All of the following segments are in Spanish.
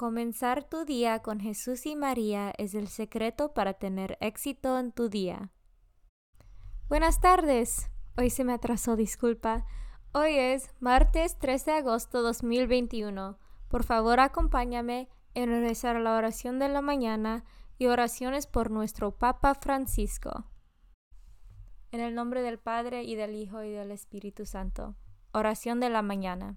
Comenzar tu día con Jesús y María es el secreto para tener éxito en tu día. Buenas tardes. Hoy se me atrasó, disculpa. Hoy es martes 13 de agosto 2021. Por favor, acompáñame en rezar la oración de la mañana y oraciones por nuestro Papa Francisco. En el nombre del Padre y del Hijo y del Espíritu Santo. Oración de la mañana.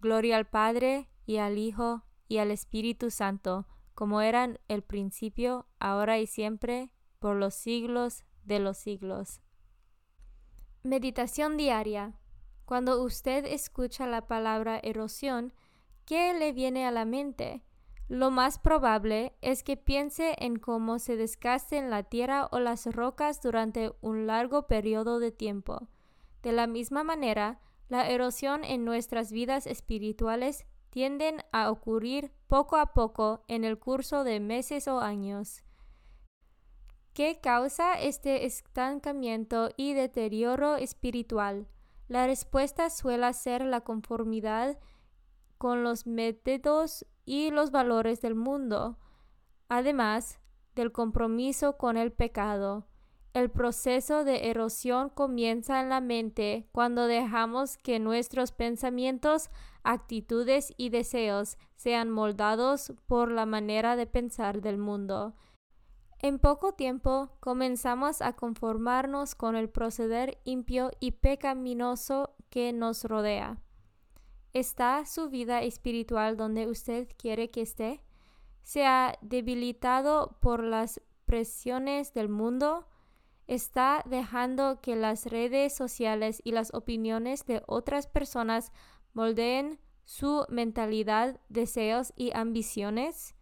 Gloria al Padre y al Hijo y al Espíritu Santo, como eran el principio, ahora y siempre, por los siglos de los siglos. Meditación diaria. Cuando usted escucha la palabra erosión, ¿qué le viene a la mente? Lo más probable es que piense en cómo se desgasten la tierra o las rocas durante un largo periodo de tiempo. De la misma manera, la erosión en nuestras vidas espirituales tienden a ocurrir poco a poco en el curso de meses o años. ¿Qué causa este estancamiento y deterioro espiritual? La respuesta suele ser la conformidad con los métodos y los valores del mundo, además del compromiso con el pecado. El proceso de erosión comienza en la mente cuando dejamos que nuestros pensamientos, actitudes y deseos sean moldados por la manera de pensar del mundo. En poco tiempo comenzamos a conformarnos con el proceder impio y pecaminoso que nos rodea. ¿Está su vida espiritual donde usted quiere que esté? ¿Se ha debilitado por las presiones del mundo? Está dejando que las redes sociales y las opiniones de otras personas moldeen su mentalidad, deseos y ambiciones?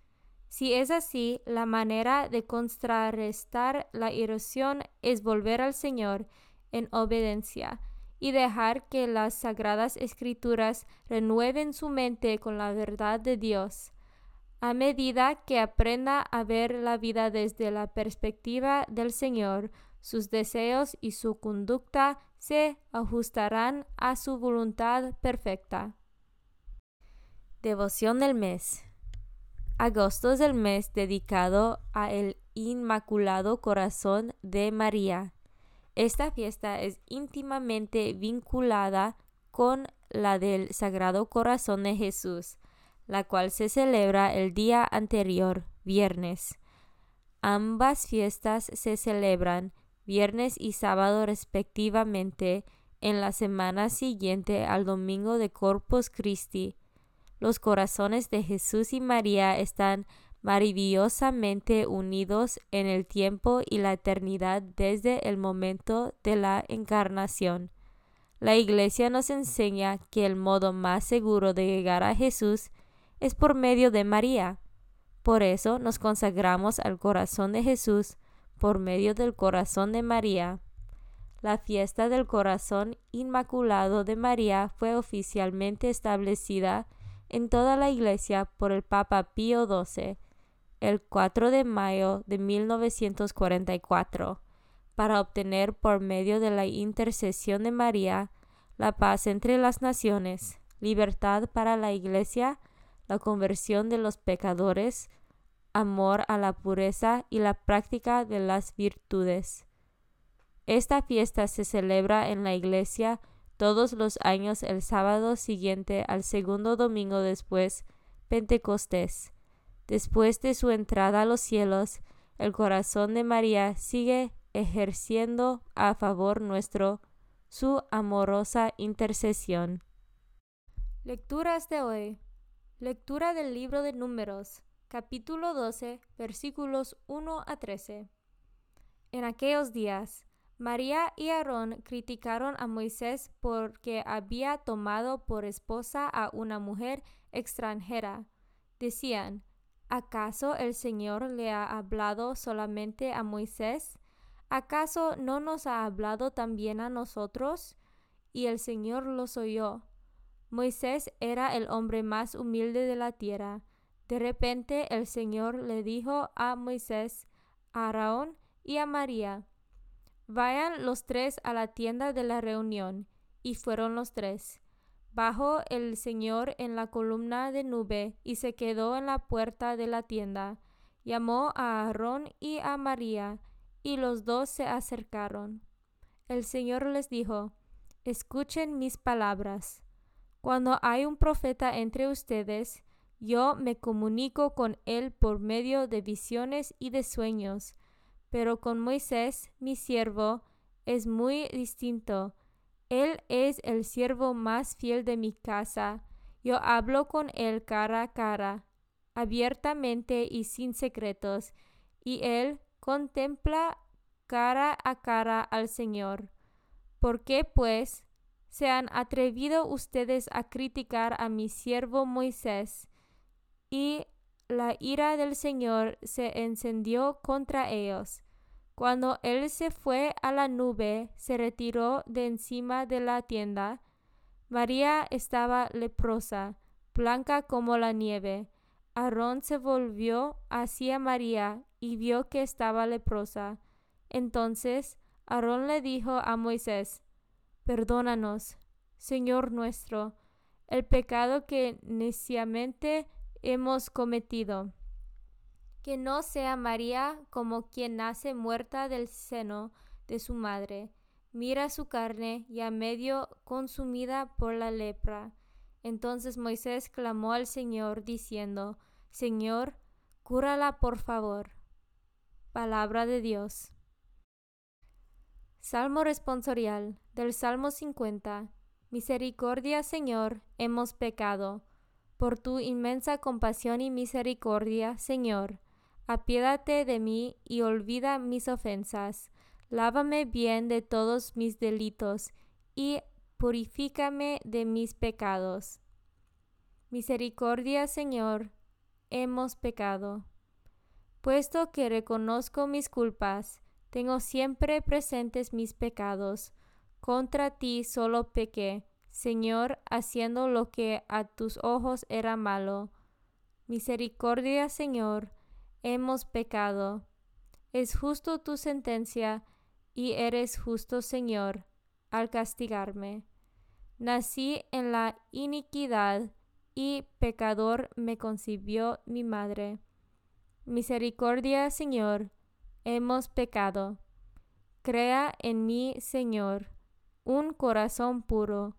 Si es así, la manera de contrarrestar la erosión es volver al Señor en obediencia y dejar que las sagradas escrituras renueven su mente con la verdad de Dios. A medida que aprenda a ver la vida desde la perspectiva del Señor, sus deseos y su conducta se ajustarán a su voluntad perfecta. Devoción del mes. Agosto es el mes dedicado a el Inmaculado Corazón de María. Esta fiesta es íntimamente vinculada con la del Sagrado Corazón de Jesús, la cual se celebra el día anterior, viernes. Ambas fiestas se celebran viernes y sábado respectivamente, en la semana siguiente al domingo de Corpus Christi. Los corazones de Jesús y María están maravillosamente unidos en el tiempo y la eternidad desde el momento de la encarnación. La Iglesia nos enseña que el modo más seguro de llegar a Jesús es por medio de María. Por eso nos consagramos al corazón de Jesús por medio del corazón de María. La fiesta del corazón inmaculado de María fue oficialmente establecida en toda la Iglesia por el Papa Pío XII el 4 de mayo de 1944 para obtener por medio de la intercesión de María la paz entre las naciones, libertad para la Iglesia, la conversión de los pecadores, amor a la pureza y la práctica de las virtudes. Esta fiesta se celebra en la Iglesia todos los años el sábado siguiente al segundo domingo después Pentecostés. Después de su entrada a los cielos, el corazón de María sigue ejerciendo a favor nuestro su amorosa intercesión. Lecturas de hoy. Lectura del libro de Números, capítulo 12, versículos 1 a 13. En aquellos días, María y Aarón criticaron a Moisés porque había tomado por esposa a una mujer extranjera. Decían, ¿acaso el Señor le ha hablado solamente a Moisés? ¿Acaso no nos ha hablado también a nosotros? Y el Señor los oyó. Moisés era el hombre más humilde de la tierra. De repente el Señor le dijo a Moisés, a Aarón y a María, Vayan los tres a la tienda de la reunión. Y fueron los tres. Bajó el Señor en la columna de nube y se quedó en la puerta de la tienda. Llamó a Aarón y a María, y los dos se acercaron. El Señor les dijo, Escuchen mis palabras. Cuando hay un profeta entre ustedes, yo me comunico con él por medio de visiones y de sueños pero con Moisés, mi siervo, es muy distinto. Él es el siervo más fiel de mi casa. Yo hablo con él cara a cara, abiertamente y sin secretos, y él contempla cara a cara al Señor. ¿Por qué, pues, se han atrevido ustedes a criticar a mi siervo Moisés? Y la ira del Señor se encendió contra ellos. Cuando él se fue a la nube, se retiró de encima de la tienda. María estaba leprosa, blanca como la nieve. Aarón se volvió hacia María y vio que estaba leprosa. Entonces Aarón le dijo a Moisés, Perdónanos, Señor nuestro, el pecado que neciamente hemos cometido. Que no sea María como quien nace muerta del seno de su madre. Mira su carne ya medio consumida por la lepra. Entonces Moisés clamó al Señor diciendo, Señor, cúrala por favor. Palabra de Dios. Salmo responsorial del Salmo 50. Misericordia, Señor, hemos pecado por tu inmensa compasión y misericordia, Señor. Apiádate de mí y olvida mis ofensas. Lávame bien de todos mis delitos y purifícame de mis pecados. Misericordia, Señor, hemos pecado. Puesto que reconozco mis culpas, tengo siempre presentes mis pecados. Contra ti solo pequé Señor, haciendo lo que a tus ojos era malo. Misericordia, Señor, hemos pecado. Es justo tu sentencia, y eres justo, Señor, al castigarme. Nací en la iniquidad, y pecador me concibió mi madre. Misericordia, Señor, hemos pecado. Crea en mí, Señor, un corazón puro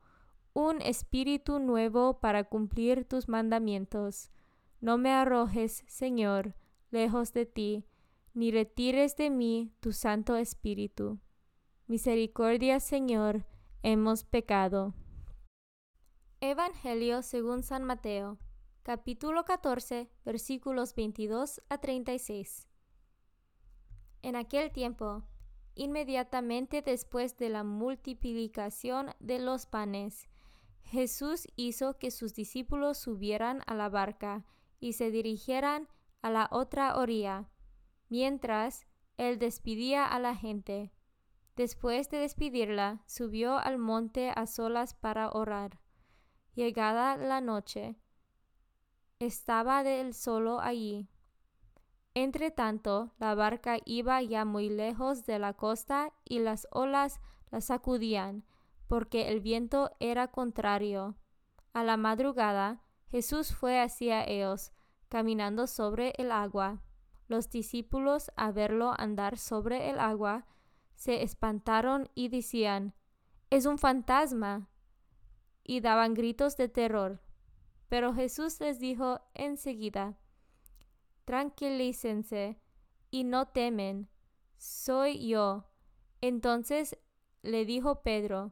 un espíritu nuevo para cumplir tus mandamientos. No me arrojes, Señor, lejos de ti, ni retires de mí tu Santo Espíritu. Misericordia, Señor, hemos pecado. Evangelio según San Mateo, capítulo 14, versículos 22 a 36. En aquel tiempo, inmediatamente después de la multiplicación de los panes, Jesús hizo que sus discípulos subieran a la barca y se dirigieran a la otra orilla, mientras él despedía a la gente. Después de despedirla, subió al monte a solas para orar. Llegada la noche, estaba del solo allí. Entre tanto, la barca iba ya muy lejos de la costa y las olas la sacudían, porque el viento era contrario. A la madrugada, Jesús fue hacia ellos, caminando sobre el agua. Los discípulos, a verlo andar sobre el agua, se espantaron y decían, Es un fantasma. y daban gritos de terror. Pero Jesús les dijo enseguida, Tranquilícense y no temen, soy yo. Entonces le dijo Pedro,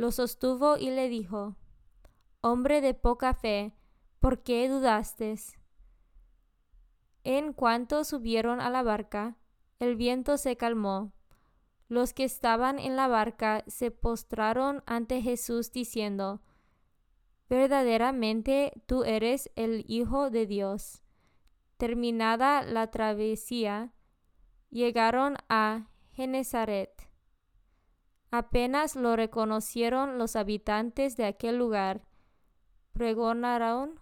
lo sostuvo y le dijo, Hombre de poca fe, ¿por qué dudaste? En cuanto subieron a la barca, el viento se calmó. Los que estaban en la barca se postraron ante Jesús diciendo, Verdaderamente tú eres el Hijo de Dios. Terminada la travesía, llegaron a Genezaret. Apenas lo reconocieron los habitantes de aquel lugar. Pregonaron,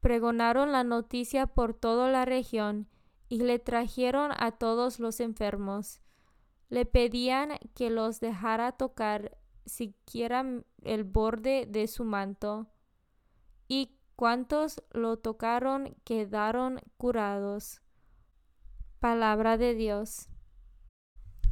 pregonaron la noticia por toda la región y le trajeron a todos los enfermos. Le pedían que los dejara tocar siquiera el borde de su manto. Y cuantos lo tocaron quedaron curados. Palabra de Dios.